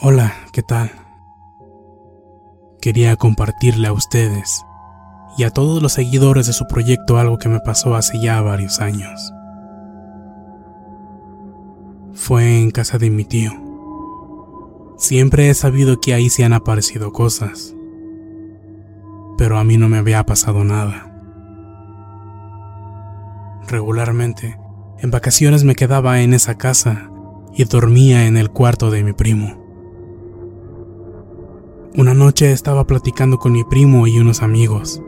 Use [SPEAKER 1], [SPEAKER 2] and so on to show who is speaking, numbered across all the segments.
[SPEAKER 1] Hola, ¿qué tal? Quería compartirle a ustedes y a todos los seguidores de su proyecto algo que me pasó hace ya varios años. Fue en casa de mi tío. Siempre he sabido que ahí se han aparecido cosas, pero a mí no me había pasado nada. Regularmente, en vacaciones me quedaba en esa casa y dormía en el cuarto de mi primo. Una noche estaba platicando con mi primo y unos amigos.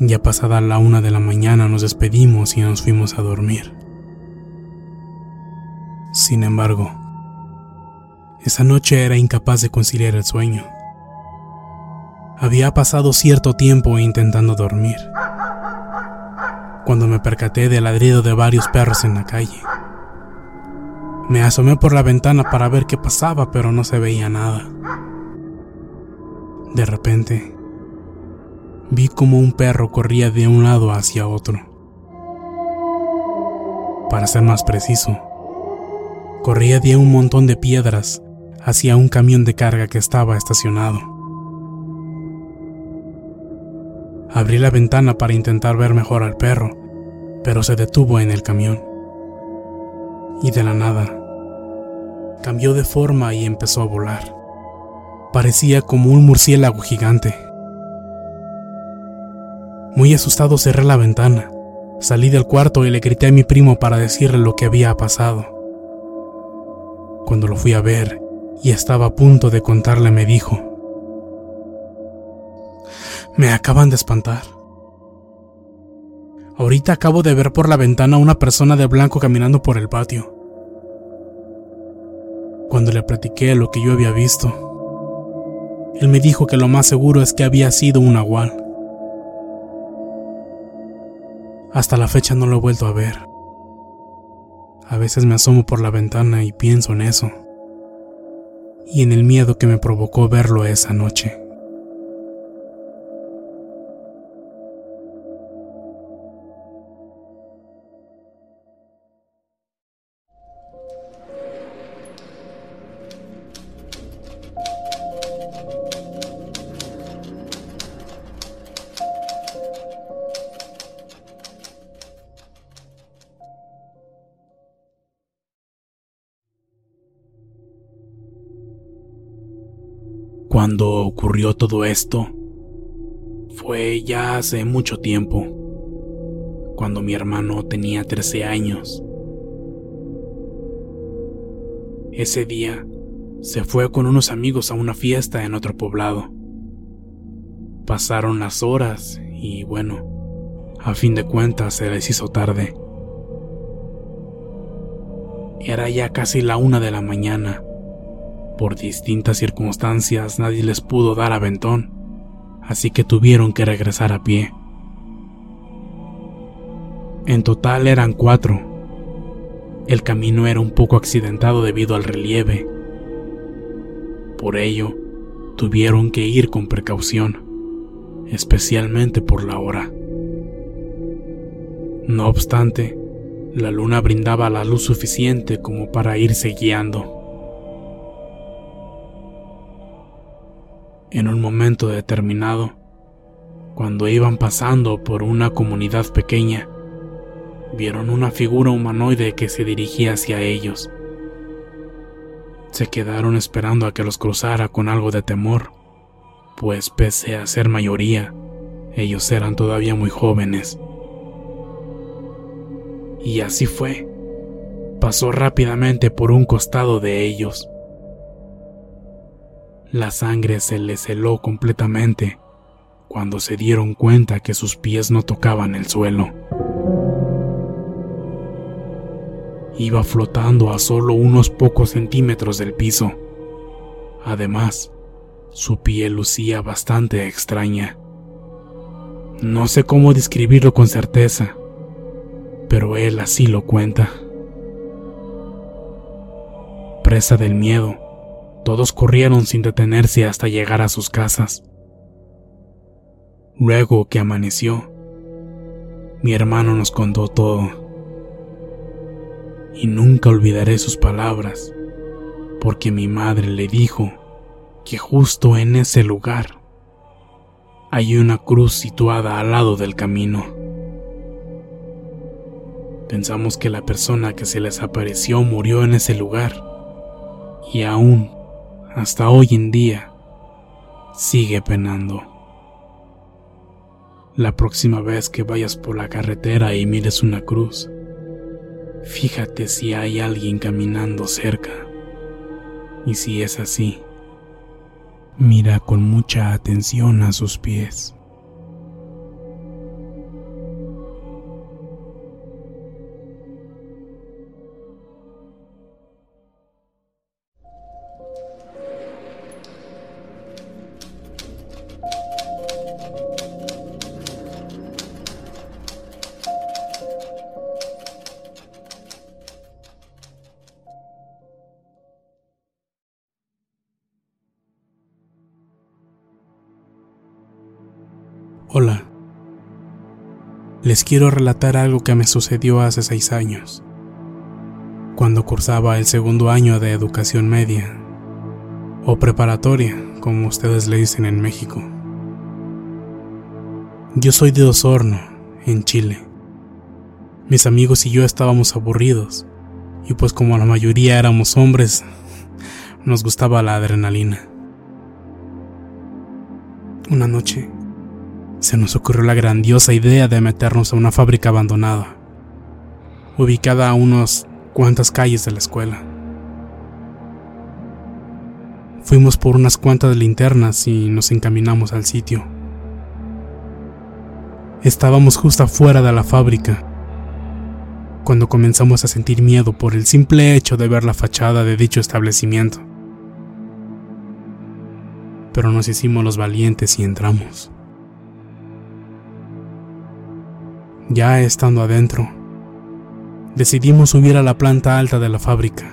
[SPEAKER 1] Ya pasada la una de la mañana nos despedimos y nos fuimos a dormir. Sin embargo, esa noche era incapaz de conciliar el sueño. Había pasado cierto tiempo intentando dormir, cuando me percaté del ladrido de varios perros en la calle. Me asomé por la ventana para ver qué pasaba, pero no se veía nada. De repente, vi como un perro corría de un lado hacia otro. Para ser más preciso, corría de un montón de piedras hacia un camión de carga que estaba estacionado. Abrí la ventana para intentar ver mejor al perro, pero se detuvo en el camión. Y de la nada, cambió de forma y empezó a volar. Parecía como un murciélago gigante. Muy asustado cerré la ventana, salí del cuarto y le grité a mi primo para decirle lo que había pasado. Cuando lo fui a ver y estaba a punto de contarle me dijo, me acaban de espantar. Ahorita acabo de ver por la ventana a una persona de blanco caminando por el patio. Cuando le platiqué lo que yo había visto, él me dijo que lo más seguro es que había sido un nahual. Hasta la fecha no lo he vuelto a ver. A veces me asomo por la ventana y pienso en eso. Y en el miedo que me provocó verlo esa noche. Cuando ocurrió todo esto, fue ya hace mucho tiempo, cuando mi hermano tenía 13 años. Ese día se fue con unos amigos a una fiesta en otro poblado. Pasaron las horas y bueno, a fin de cuentas se les hizo tarde. Era ya casi la una de la mañana. Por distintas circunstancias nadie les pudo dar aventón, así que tuvieron que regresar a pie. En total eran cuatro. El camino era un poco accidentado debido al relieve. Por ello, tuvieron que ir con precaución, especialmente por la hora. No obstante, la luna brindaba la luz suficiente como para irse guiando. En un momento determinado, cuando iban pasando por una comunidad pequeña, vieron una figura humanoide que se dirigía hacia ellos. Se quedaron esperando a que los cruzara con algo de temor, pues pese a ser mayoría, ellos eran todavía muy jóvenes. Y así fue. Pasó rápidamente por un costado de ellos. La sangre se les heló completamente cuando se dieron cuenta que sus pies no tocaban el suelo. Iba flotando a solo unos pocos centímetros del piso. Además, su piel lucía bastante extraña. No sé cómo describirlo con certeza, pero él así lo cuenta. Presa del miedo, todos corrieron sin detenerse hasta llegar a sus casas. Luego que amaneció, mi hermano nos contó todo y nunca olvidaré sus palabras, porque mi madre le dijo que justo en ese lugar hay una cruz situada al lado del camino. Pensamos que la persona que se les apareció murió en ese lugar y aún, hasta hoy en día, sigue penando. La próxima vez que vayas por la carretera y mires una cruz, Fíjate si hay alguien caminando cerca. Y si es así, mira con mucha atención a sus pies. Les quiero relatar algo que me sucedió hace seis años, cuando cursaba el segundo año de educación media, o preparatoria, como ustedes le dicen en México. Yo soy de Osorno, en Chile. Mis amigos y yo estábamos aburridos, y pues como la mayoría éramos hombres, nos gustaba la adrenalina. Una noche, se nos ocurrió la grandiosa idea de meternos a una fábrica abandonada, ubicada a unas cuantas calles de la escuela. Fuimos por unas cuantas linternas y nos encaminamos al sitio. Estábamos justo afuera de la fábrica, cuando comenzamos a sentir miedo por el simple hecho de ver la fachada de dicho establecimiento. Pero nos hicimos los valientes y entramos. Ya estando adentro, decidimos subir a la planta alta de la fábrica.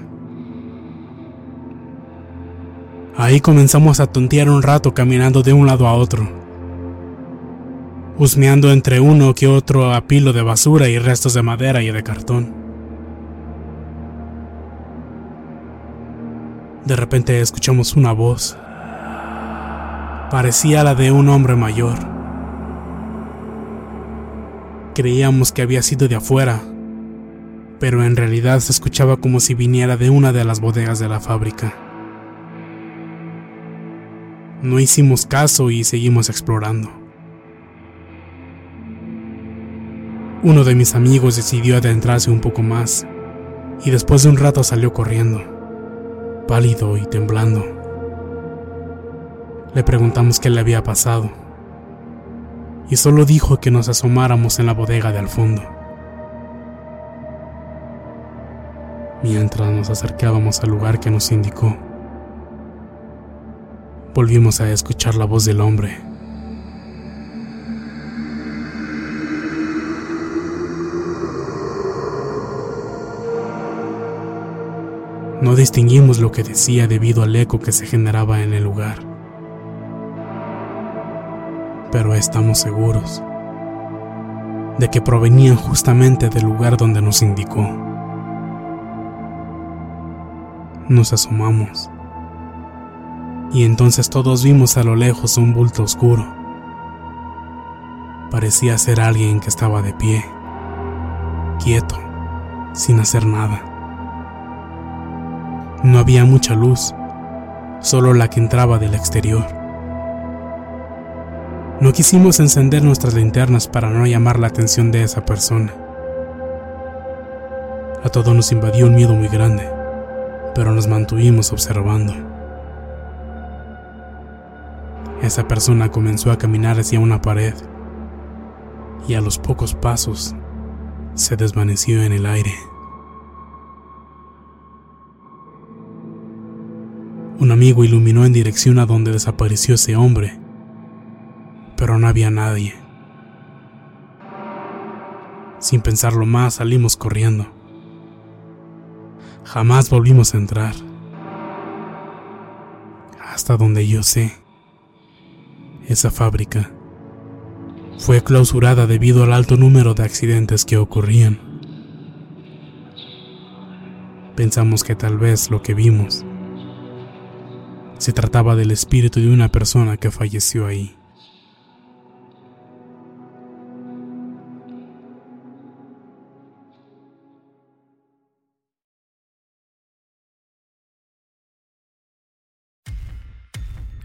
[SPEAKER 1] Ahí comenzamos a tontear un rato caminando de un lado a otro, husmeando entre uno que otro apilo de basura y restos de madera y de cartón. De repente escuchamos una voz. Parecía la de un hombre mayor Creíamos que había sido de afuera, pero en realidad se escuchaba como si viniera de una de las bodegas de la fábrica. No hicimos caso y seguimos explorando. Uno de mis amigos decidió adentrarse un poco más y después de un rato salió corriendo, pálido y temblando. Le preguntamos qué le había pasado y solo dijo que nos asomáramos en la bodega de al fondo. mientras nos acercábamos al lugar que nos indicó. Volvimos a escuchar la voz del hombre. No distinguimos lo que decía debido al eco que se generaba en el lugar. Pero estamos seguros de que provenían justamente del lugar donde nos indicó. Nos asomamos y entonces todos vimos a lo lejos un bulto oscuro. Parecía ser alguien que estaba de pie, quieto, sin hacer nada. No había mucha luz, solo la que entraba del exterior. No quisimos encender nuestras linternas para no llamar la atención de esa persona. A todos nos invadió un miedo muy grande, pero nos mantuvimos observando. Esa persona comenzó a caminar hacia una pared y a los pocos pasos se desvaneció en el aire. Un amigo iluminó en dirección a donde desapareció ese hombre, no había nadie. Sin pensarlo más, salimos corriendo. Jamás volvimos a entrar. Hasta donde yo sé esa fábrica fue clausurada debido al alto número de accidentes que ocurrían. Pensamos que tal vez lo que vimos se trataba del espíritu de una persona que falleció ahí.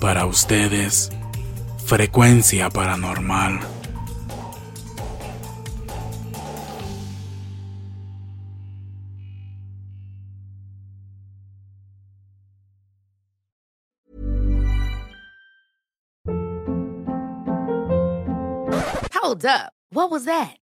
[SPEAKER 1] Para ustedes, frecuencia paranormal.
[SPEAKER 2] Hold up. What was that?